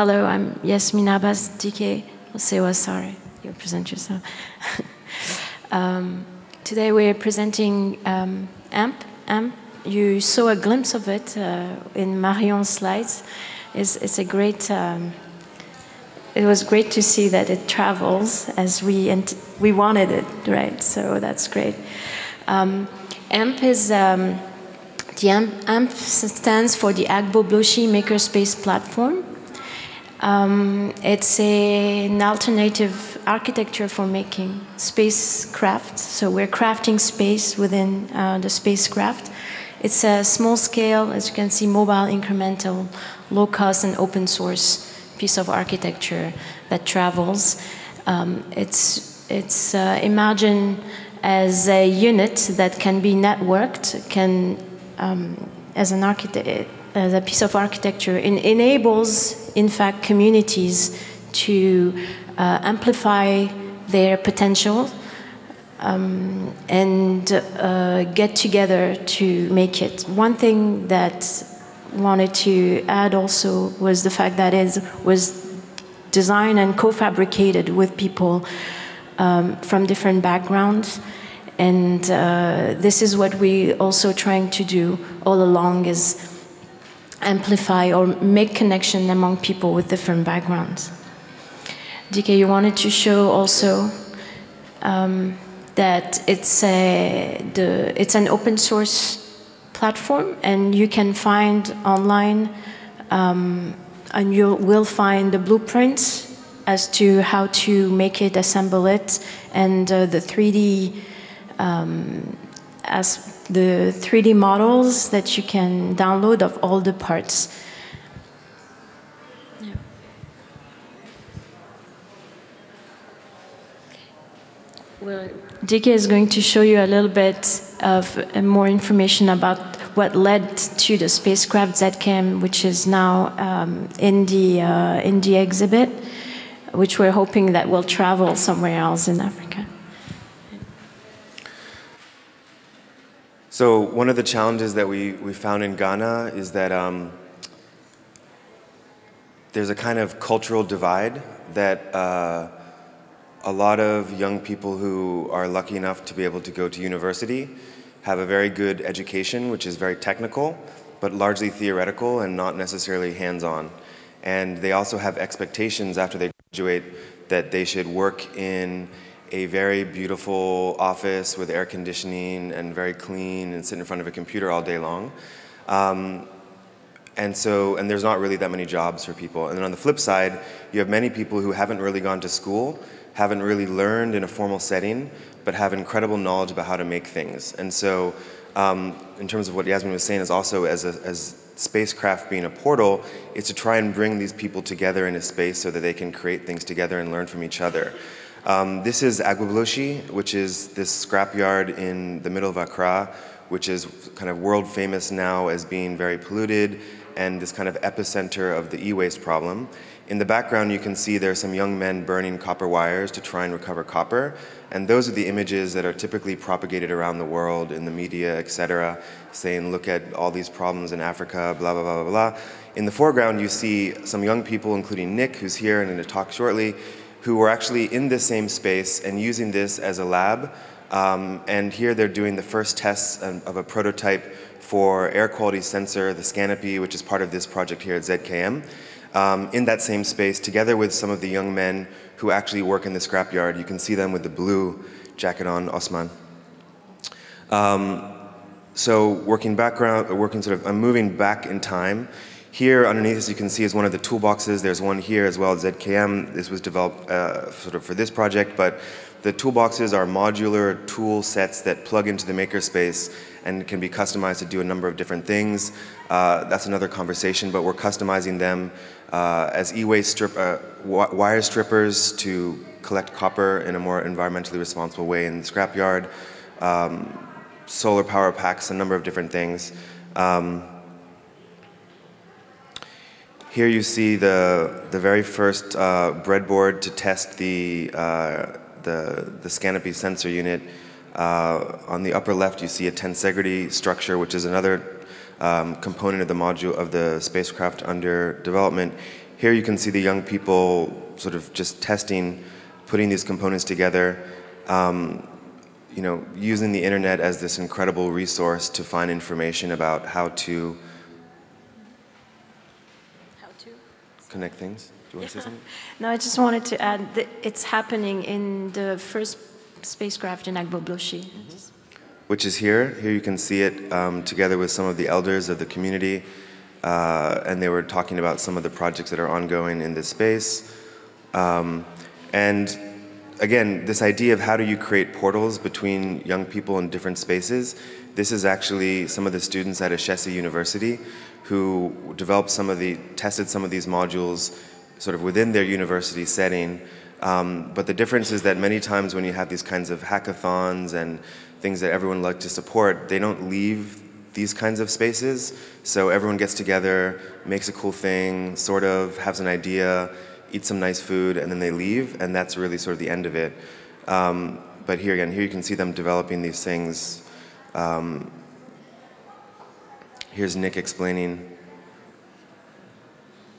hello, I'm Yasmin Abbas, DK. Sewa, sorry, you present yourself. um, today we're presenting um, AMP. AMP, you saw a glimpse of it uh, in Marion's slides. It's, it's a great, um, it was great to see that it travels as we, we wanted it, right? So that's great. Um, AMP is, um, the AMP, AMP stands for the Agbogbloshie Makerspace Platform. Um, it's a, an alternative architecture for making spacecraft. So we're crafting space within uh, the spacecraft. It's a small scale, as you can see, mobile, incremental, low cost, and open source piece of architecture that travels. Um, it's it's uh, imagined as a unit that can be networked, can um, as an architect as a piece of architecture it enables, in fact, communities to uh, amplify their potential um, and uh, get together to make it. One thing that wanted to add also was the fact that it was designed and co-fabricated with people um, from different backgrounds. And uh, this is what we also trying to do all along is amplify or make connection among people with different backgrounds. DK, you wanted to show also um, that it's a, the, it's an open source platform and you can find online um, and you will find the blueprints as to how to make it, assemble it, and uh, the 3D um, as the 3D models that you can download of all the parts. Yeah. Well, DK is going to show you a little bit of uh, more information about what led to the spacecraft ZKM, which is now um, in the uh, in the exhibit, which we're hoping that will travel somewhere else in Africa. So one of the challenges that we, we found in Ghana is that um, there's a kind of cultural divide that uh, a lot of young people who are lucky enough to be able to go to university have a very good education, which is very technical, but largely theoretical and not necessarily hands-on. And they also have expectations after they graduate that they should work in a very beautiful office with air conditioning and very clean and sit in front of a computer all day long. Um, and so, and there's not really that many jobs for people. And then on the flip side, you have many people who haven't really gone to school, haven't really learned in a formal setting, but have incredible knowledge about how to make things. And so, um, in terms of what Yasmin was saying, is also as, a, as spacecraft being a portal, is to try and bring these people together in a space so that they can create things together and learn from each other. Um, this is Agbogbloshie, which is this scrapyard in the middle of Accra, which is kind of world famous now as being very polluted and this kind of epicenter of the e-waste problem. In the background, you can see there are some young men burning copper wires to try and recover copper. And those are the images that are typically propagated around the world in the media, et cetera, saying, look at all these problems in Africa, blah, blah, blah, blah, blah. In the foreground, you see some young people, including Nick, who's here and going to talk shortly, who were actually in the same space and using this as a lab. Um, and here they're doing the first tests of a prototype for air quality sensor, the Scanopy, which is part of this project here at ZKM, um, in that same space, together with some of the young men who actually work in the scrapyard. You can see them with the blue jacket on, Osman. Um, so working background, working sort of, I'm moving back in time. Here underneath, as you can see, is one of the toolboxes. There's one here as well, ZKM. This was developed uh, sort of for this project, but the toolboxes are modular tool sets that plug into the makerspace and can be customized to do a number of different things. Uh, that's another conversation, but we're customizing them uh, as e-waste strip, uh, wire strippers to collect copper in a more environmentally responsible way in the scrapyard, um, solar power packs, a number of different things. Um, here you see the, the very first uh, breadboard to test the, uh, the, the Scanopy sensor unit. Uh, on the upper left, you see a tensegrity structure, which is another um, component of the module of the spacecraft under development. here you can see the young people sort of just testing, putting these components together, um, you know, using the internet as this incredible resource to find information about how to How to? Connect things. Do you want to say something? No, I just wanted to add that it's happening in the first spacecraft in Agbogbloshie. which is here. Here you can see it um, together with some of the elders of the community, uh, and they were talking about some of the projects that are ongoing in this space. Um, and again, this idea of how do you create portals between young people in different spaces. This is actually some of the students at Ashesi University who developed some of the, tested some of these modules sort of within their university setting. Um, but the difference is that many times when you have these kinds of hackathons and things that everyone like to support, they don't leave these kinds of spaces. So everyone gets together, makes a cool thing, sort of has an idea, eats some nice food, and then they leave, and that's really sort of the end of it. Um, but here again, here you can see them developing these things. Um, here's Nick explaining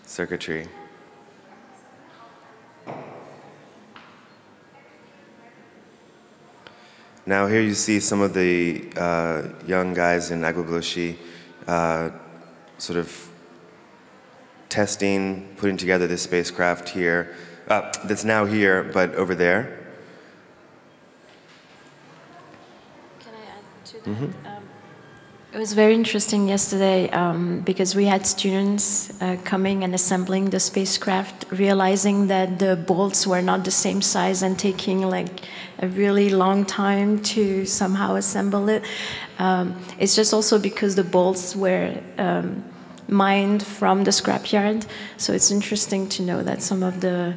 circuitry. Now here you see some of the uh, young guys in Agbogbloshie uh, sort of testing, putting together this spacecraft here, uh, that's now here, but over there. Can I add to that? Um, it was very interesting yesterday um, because we had students uh, coming and assembling the spacecraft, realizing that the bolts were not the same size and taking like a really long time to somehow assemble it. Um, it's just also because the bolts were um, mined from the scrapyard, so it's interesting to know that some of the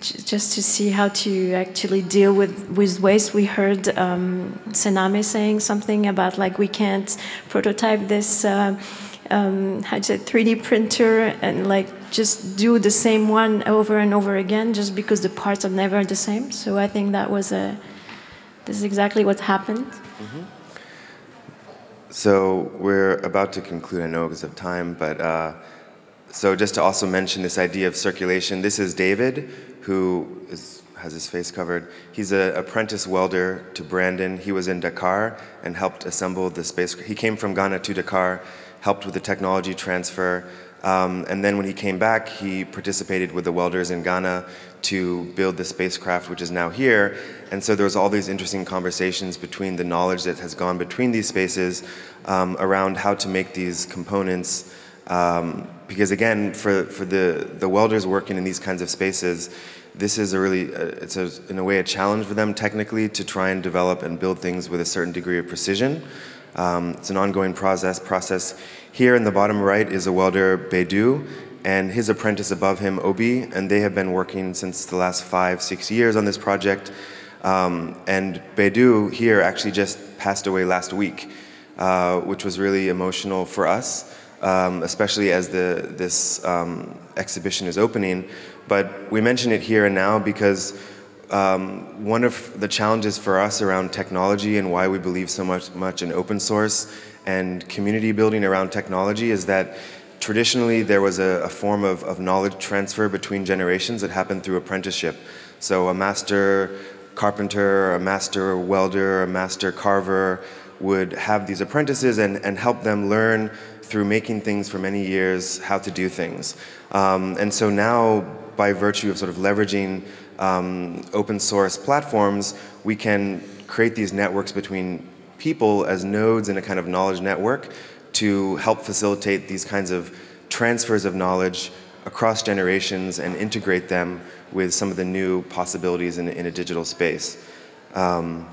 just to see how to actually deal with, with waste. We heard um, saying something about like we can't prototype this, uh, um, how to say, 3D printer and like just do the same one over and over again just because the parts are never the same. So I think that was a, this is exactly what happened. So we're about to conclude, I know because of time, but uh, so just to also mention this idea of circulation, this is David, who is, has his face covered. He's an apprentice welder to Brandon. He was in Dakar and helped assemble the space. He came from Ghana to Dakar, helped with the technology transfer. Um, and then when he came back, he participated with the welders in Ghana to build the spacecraft, which is now here. And so there was all these interesting conversations between the knowledge that has gone between these spaces um, around how to make these components. Um, because again, for, for the, the welders working in these kinds of spaces, this is a really, uh, it's a, in a way a challenge for them technically to try and develop and build things with a certain degree of precision. Um, it's an ongoing process. Process here in the bottom right is a welder Bedu, and his apprentice above him Obi, and they have been working since the last five six years on this project. Um, and Bedu here actually just passed away last week, uh, which was really emotional for us, um, especially as the this um, exhibition is opening. But we mention it here and now because um, one of the challenges for us around technology and why we believe so much, much in open source and community building around technology is that traditionally there was a, a form of, of knowledge transfer between generations that happened through apprenticeship. So a master carpenter, a master welder, a master carver would have these apprentices and, and help them learn through making things for many years how to do things. Um, and so now, by virtue of sort of leveraging um, open source platforms, we can create these networks between people as nodes in a kind of knowledge network to help facilitate these kinds of transfers of knowledge across generations and integrate them with some of the new possibilities in, in a digital space. Um,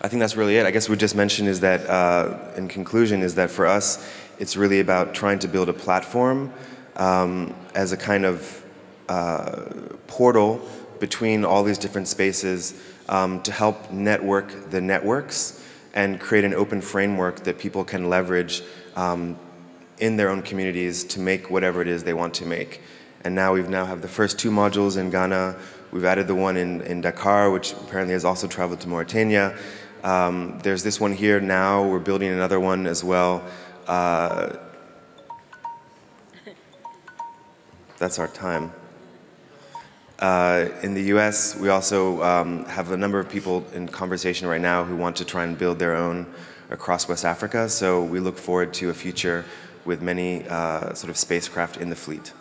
I think that's really it. I guess we just mentioned is that, uh, in conclusion, is that for us, it's really about trying to build a platform um, as a kind of uh, portal between all these different spaces um, to help network the networks and create an open framework that people can leverage um, in their own communities to make whatever it is they want to make. And now we've now have the first two modules in Ghana. We've added the one in, in Dakar, which apparently has also traveled to Mauritania. Um, there's this one here now. We're building another one as well. Uh, that's our time. Uh, in the US, we also um, have a number of people in conversation right now who want to try and build their own across West Africa. So we look forward to a future with many uh, sort of spacecraft in the fleet.